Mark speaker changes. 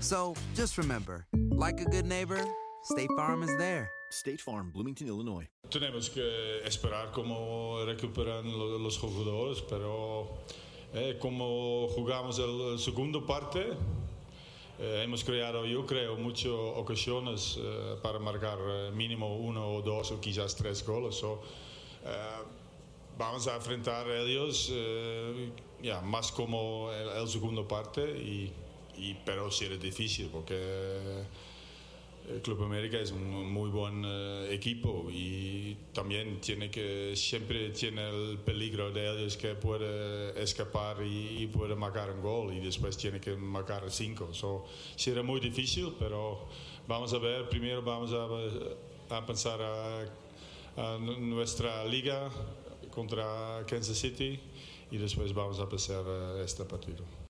Speaker 1: So just remember, like a good neighbor, State Farm is there.
Speaker 2: State Farm, Bloomington, Illinois.
Speaker 3: Tenemos que esperar cómo recuperan los jugadores, pero eh, como jugamos el, segundo parte, eh, hemos creado, yo creo, muchas ocasiones eh, para marcar eh, mínimo uno o dos o quizás tres goles. So, eh, vamos a enfrentar a ellos ya más como el, el segundo parte y y, pero sí es difícil porque el Club América es un muy buen uh, equipo y también tiene que siempre tiene el peligro de ellos que puede escapar y, y puede marcar un gol y después tiene que marcar cinco. So, será muy difícil, pero vamos a ver. Primero vamos a, a pensar a, a nuestra liga contra Kansas City y después vamos a pasar a este partido.